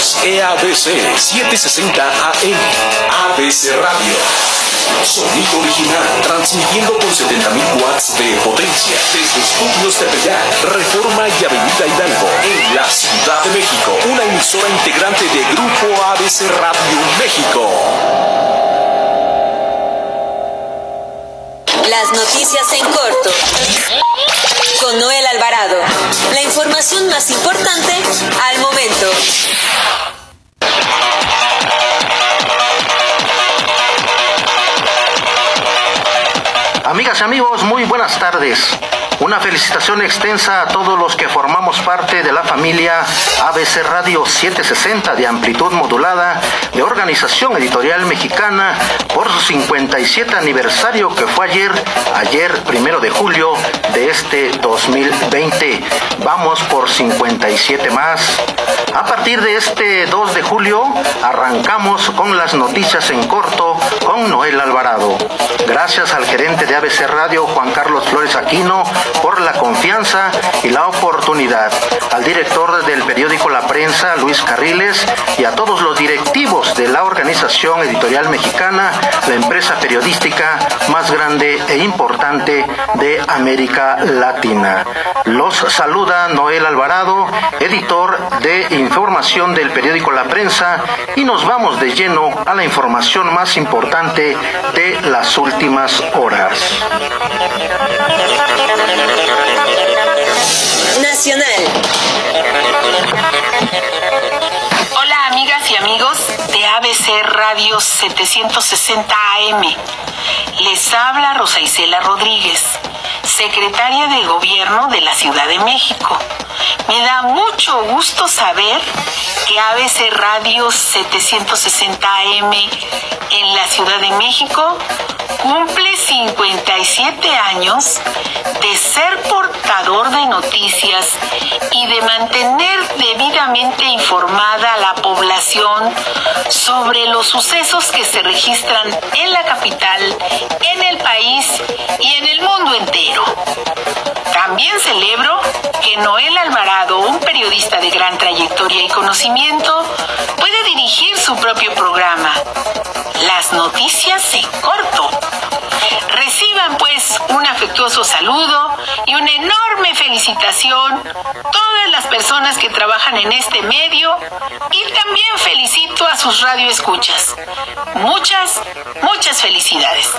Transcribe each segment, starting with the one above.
Somos EABC 760 AM. ABC Radio. Sonido original, transmitiendo con 70.000 watts de potencia desde estudios de Peña, Reforma y Avenida Hidalgo, en la Ciudad de México. Una emisora integrante de Grupo ABC Radio México. Las noticias en corto. Con Noel Alvarado. La información más importante al momento. Amigas y amigos, muy buenas tardes. Una felicitación extensa a todos los que formamos parte de la familia ABC Radio 760 de amplitud modulada de Organización Editorial Mexicana por su 57 aniversario que fue ayer, ayer primero de julio de este 2020. Vamos por 57 más. A partir de este 2 de julio arrancamos con las noticias en corto con Noel Alvarado. Gracias al gerente de ABC Radio Juan Carlos Flores Aquino por la confianza y la oportunidad, al director del periódico La Prensa, Luis Carriles, y a todos los directivos de la Organización Editorial Mexicana, la empresa periodística más grande e importante de América Latina. Los saluda Noel Alvarado, editor de información del periódico La Prensa, y nos vamos de lleno a la información más importante de las últimas horas. Nacional. Hola amigas y amigos de ABC Radio 760 AM. Les habla Rosa Isela Rodríguez, secretaria de Gobierno de la Ciudad de México. Me da mucho gusto saber que ABC Radio 760 AM en la Ciudad de México cumple 57 años de ser portador de noticias y de mantener debidamente informada a la población sobre los sucesos que se registran en la capital, en el país y en el mundo entero. También celebro que Noel Alvarado, un periodista de gran trayectoria y conocimiento, puede dirigir su propio programa. Las noticias en corto. Reciban pues un afectuoso saludo y una enorme felicitación todas las personas que trabajan en este medio y también felicito a sus radioescuchas. Muchas, muchas felicidades.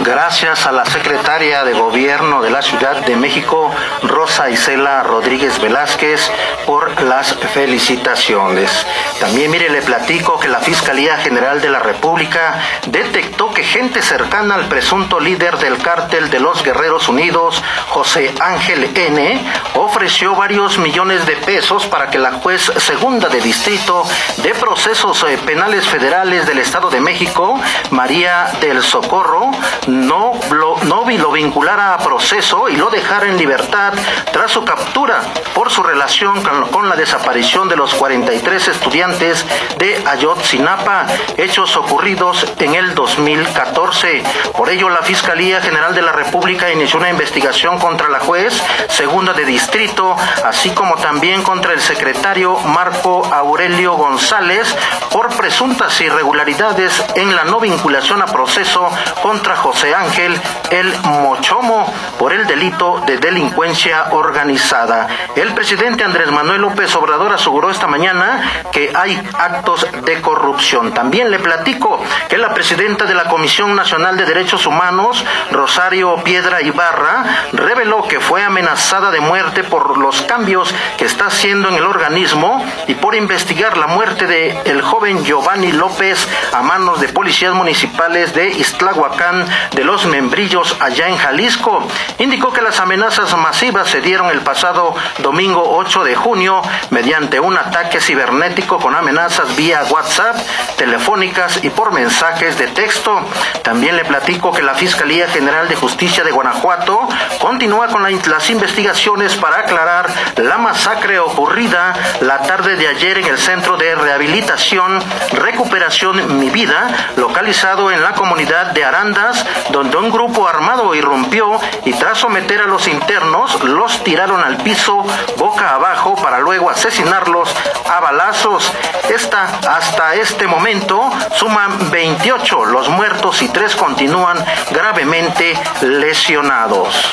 Gracias a la secretaria de Gobierno de la Ciudad de México, Rosa Isela Rodríguez Velázquez, por las felicitaciones. También mire, le platico que la Fiscalía General de la República detectó que gente cercana al presunto líder del cártel de los Guerreros Unidos, José Ángel N., ofreció varios millones de pesos para que la juez segunda de distrito de procesos eh, penales federales del Estado de México, María del Socorro, no lo, lo vinculara a proceso y lo dejara en libertad tras su captura por su relación con la desaparición de los 43 estudiantes de Ayotzinapa, hechos ocurridos en el 2014. Por ello, la Fiscalía General de la República inició una investigación contra la juez segunda de distrito, así como también contra el secretario Marco Aurelio González por presuntas irregularidades en la no vinculación a proceso contra José Ángel El Mochomo por el delito de delincuencia organizada. El presidente Andrés Manuel López Obrador aseguró esta mañana que hay actos de corrupción. También le platico que la presidenta de la Comisión Nacional de Derechos Humanos, Rosario Piedra Ibarra, reveló que fue amenazada de muerte por los cambios que está haciendo en el organismo y por investigar la muerte de joven Giovanni López a manos de policías municipales de Iztlahuacán de los Membrillos allá en Jalisco. Indicó que las amenazas masivas se dieron el pasado domingo 8 de junio mediante un ataque cibernético con amenazas vía WhatsApp, telefónicas y por mensajes de texto. También le platico que la Fiscalía General de Justicia de Guanajuato continúa con la- las investigaciones para aclarar la masacre ocurrida la tarde de ayer en el Centro de Rehabilitación Recuperación Mi Vida, localizado en la comunidad de Arandas, donde un grupo armado irrumpió y tras someter a los internos, los tiraron al piso boca abajo para luego asesinarlos a balazos. Esta, hasta este momento, suman 28 los muertos y tres continúan gravemente lesionados.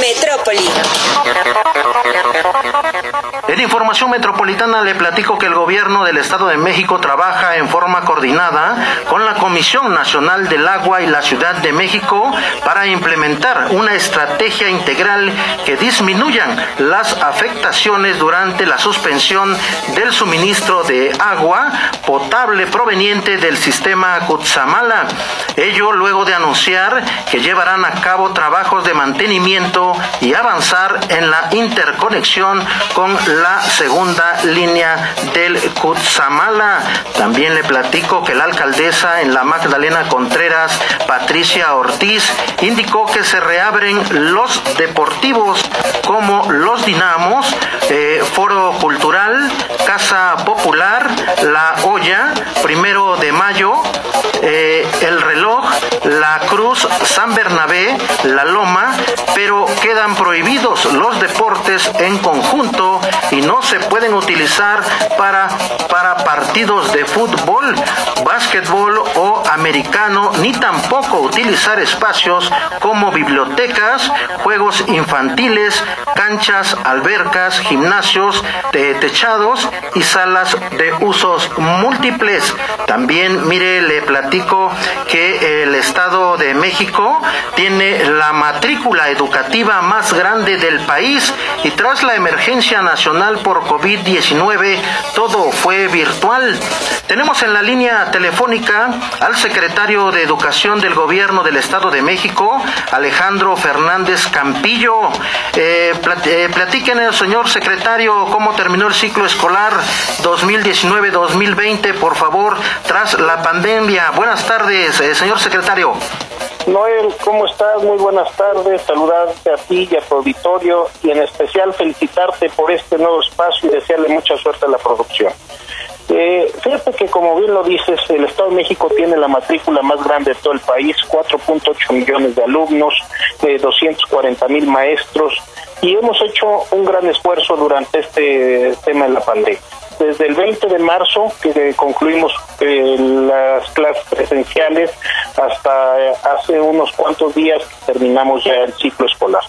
Metrópoli. Información metropolitana le platico que el gobierno del Estado de México trabaja en forma coordinada con la Comisión Nacional del Agua y la Ciudad de México para implementar una estrategia integral que disminuyan las afectaciones durante la suspensión del suministro de agua potable proveniente del sistema Cutzamala. Ello luego de anunciar que llevarán a cabo trabajos de mantenimiento y avanzar en la interconexión con la segunda línea del Cutzamala. También le platico que la alcaldesa en la Magdalena Contreras, Patricia Ortiz, indicó que se reabren los deportivos como los Dinamos, eh, Foro Cultural, Casa Popular, La Olla, Primero de Mayo, eh, El Reloj, La Cruz, San Bernabé, La Loma, pero quedan prohibidos los deportes en conjunto y no se pueden utilizar para, para partidos de fútbol, básquetbol o americano, ni tampoco utilizar espacios como bibliotecas, juegos infantiles, canchas, albercas, gimnasios, techados y salas de usos múltiples. También, mire, le platico que el Estado de México tiene la matrícula educativa más grande del país y tras la emergencia nacional por COVID-19 todo fue virtual. Tenemos en la línea telefónica al secretario de Educación del Gobierno del Estado de México, Alejandro Fernández Campillo. Eh, eh platíquenos, señor secretario, cómo terminó el ciclo escolar 2019-2020, por favor, tras la pandemia. Buenas tardes, eh, señor secretario. Noel, ¿cómo estás? Muy buenas tardes. Saludarte a ti y a tu auditorio y en especial felicitarte por este nuevo espacio y desearle mucha suerte a la producción. Eh, fíjate que como bien lo dices, el Estado de México tiene la matrícula más grande de todo el país, 4.8 millones de alumnos, de 240 mil maestros y hemos hecho un gran esfuerzo durante este tema de la pandemia desde el 20 de marzo, que concluimos eh, las clases presenciales, hasta eh, hace unos cuantos días que terminamos ya el ciclo escolar.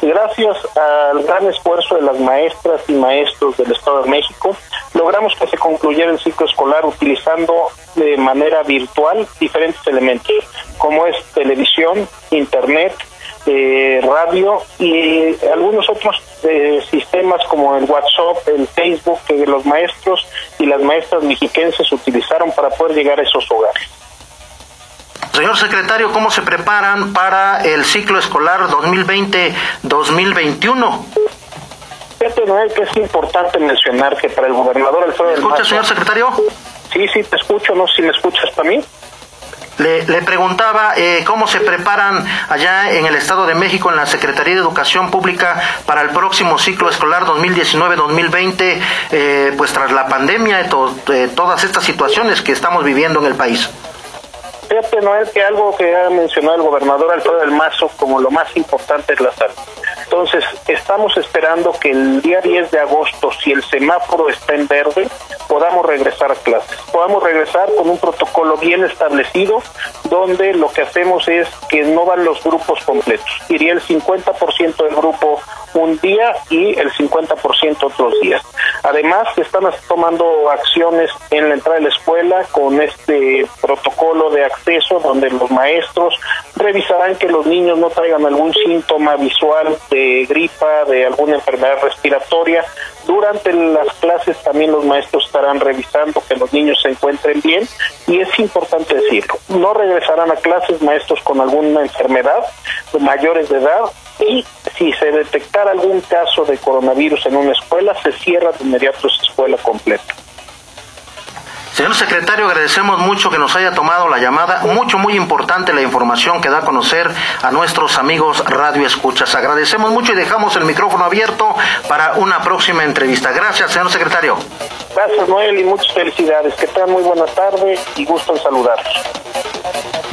Gracias al gran esfuerzo de las maestras y maestros del Estado de México, logramos que se concluyera el ciclo escolar utilizando de manera virtual diferentes elementos, como es televisión, internet, eh, radio y algunos otros eh, sistemas como el WhatsApp, el Facebook, que los maestros y las maestras mexiquenses utilizaron para poder llegar a esos hogares. Señor secretario, ¿cómo se preparan para el ciclo escolar 2020-2021? Fíjate, Noel, que es importante mencionar que para el gobernador Alfredo ¿Me escucha, señor secretario? Sí, sí, te escucho, no sé si me escuchas para mí. Le, preguntaba eh, cómo se preparan allá en el Estado de México, en la Secretaría de Educación Pública, para el próximo ciclo escolar 2019-2020, eh, pues tras la pandemia y todas estas situaciones que estamos viviendo en el país. Fíjate, Noel, que algo que ha mencionado el gobernador Alfredo del Mazo como lo más importante es la salud. Entonces, estamos esperando que el día 10 de agosto, si el semáforo está en verde, podamos regresar a clases. Podamos regresar con un protocolo bien establecido, donde lo que hacemos es que no van los grupos completos. Iría el 50% del grupo un día y el 50% otros días. Además, están tomando acciones en la entrada de la escuela con este protocolo de acceso donde los maestros revisarán que los niños no traigan algún síntoma visual de gripa, de alguna enfermedad respiratoria. Durante las clases también los maestros estarán revisando que los niños se encuentren bien y es importante decirlo, no regresarán a clases maestros con alguna enfermedad, mayores de edad y si se detectara algún caso de coronavirus en una escuela, se cierra de inmediato esa escuela completa. Señor secretario, agradecemos mucho que nos haya tomado la llamada. Mucho, muy importante la información que da a conocer a nuestros amigos Radio Escuchas. Agradecemos mucho y dejamos el micrófono abierto para una próxima entrevista. Gracias, señor secretario. Gracias, Noel, y muchas felicidades. Que tengan muy buena tarde y gusto en saludarlos.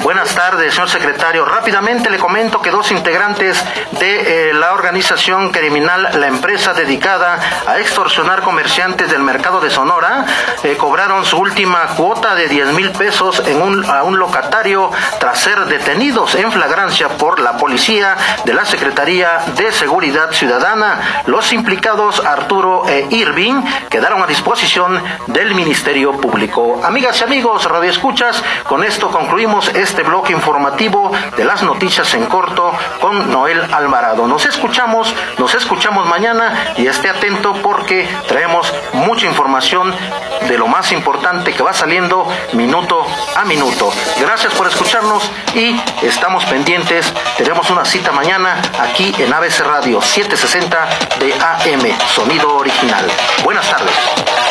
Buenas tardes, señor secretario. Rápidamente le comento que dos integrantes de eh, la organización criminal La Empresa dedicada a extorsionar comerciantes del mercado de Sonora eh, cobraron su última cuota de 10 mil pesos en un, a un locatario tras ser detenidos en flagrancia por la policía de la Secretaría de Seguridad Ciudadana. Los implicados Arturo e Irving quedaron a disposición del Ministerio Público. Amigas y amigos, Radio Escuchas, con esto concluimos este bloque informativo de las noticias en corto con Noel Alvarado. Nos escuchamos, nos escuchamos mañana y esté atento porque traemos mucha información de lo más importante que va saliendo minuto a minuto. Gracias por escucharnos y estamos pendientes. Tenemos una cita mañana aquí en ABC Radio 760 de AM, sonido original. Buenas tardes.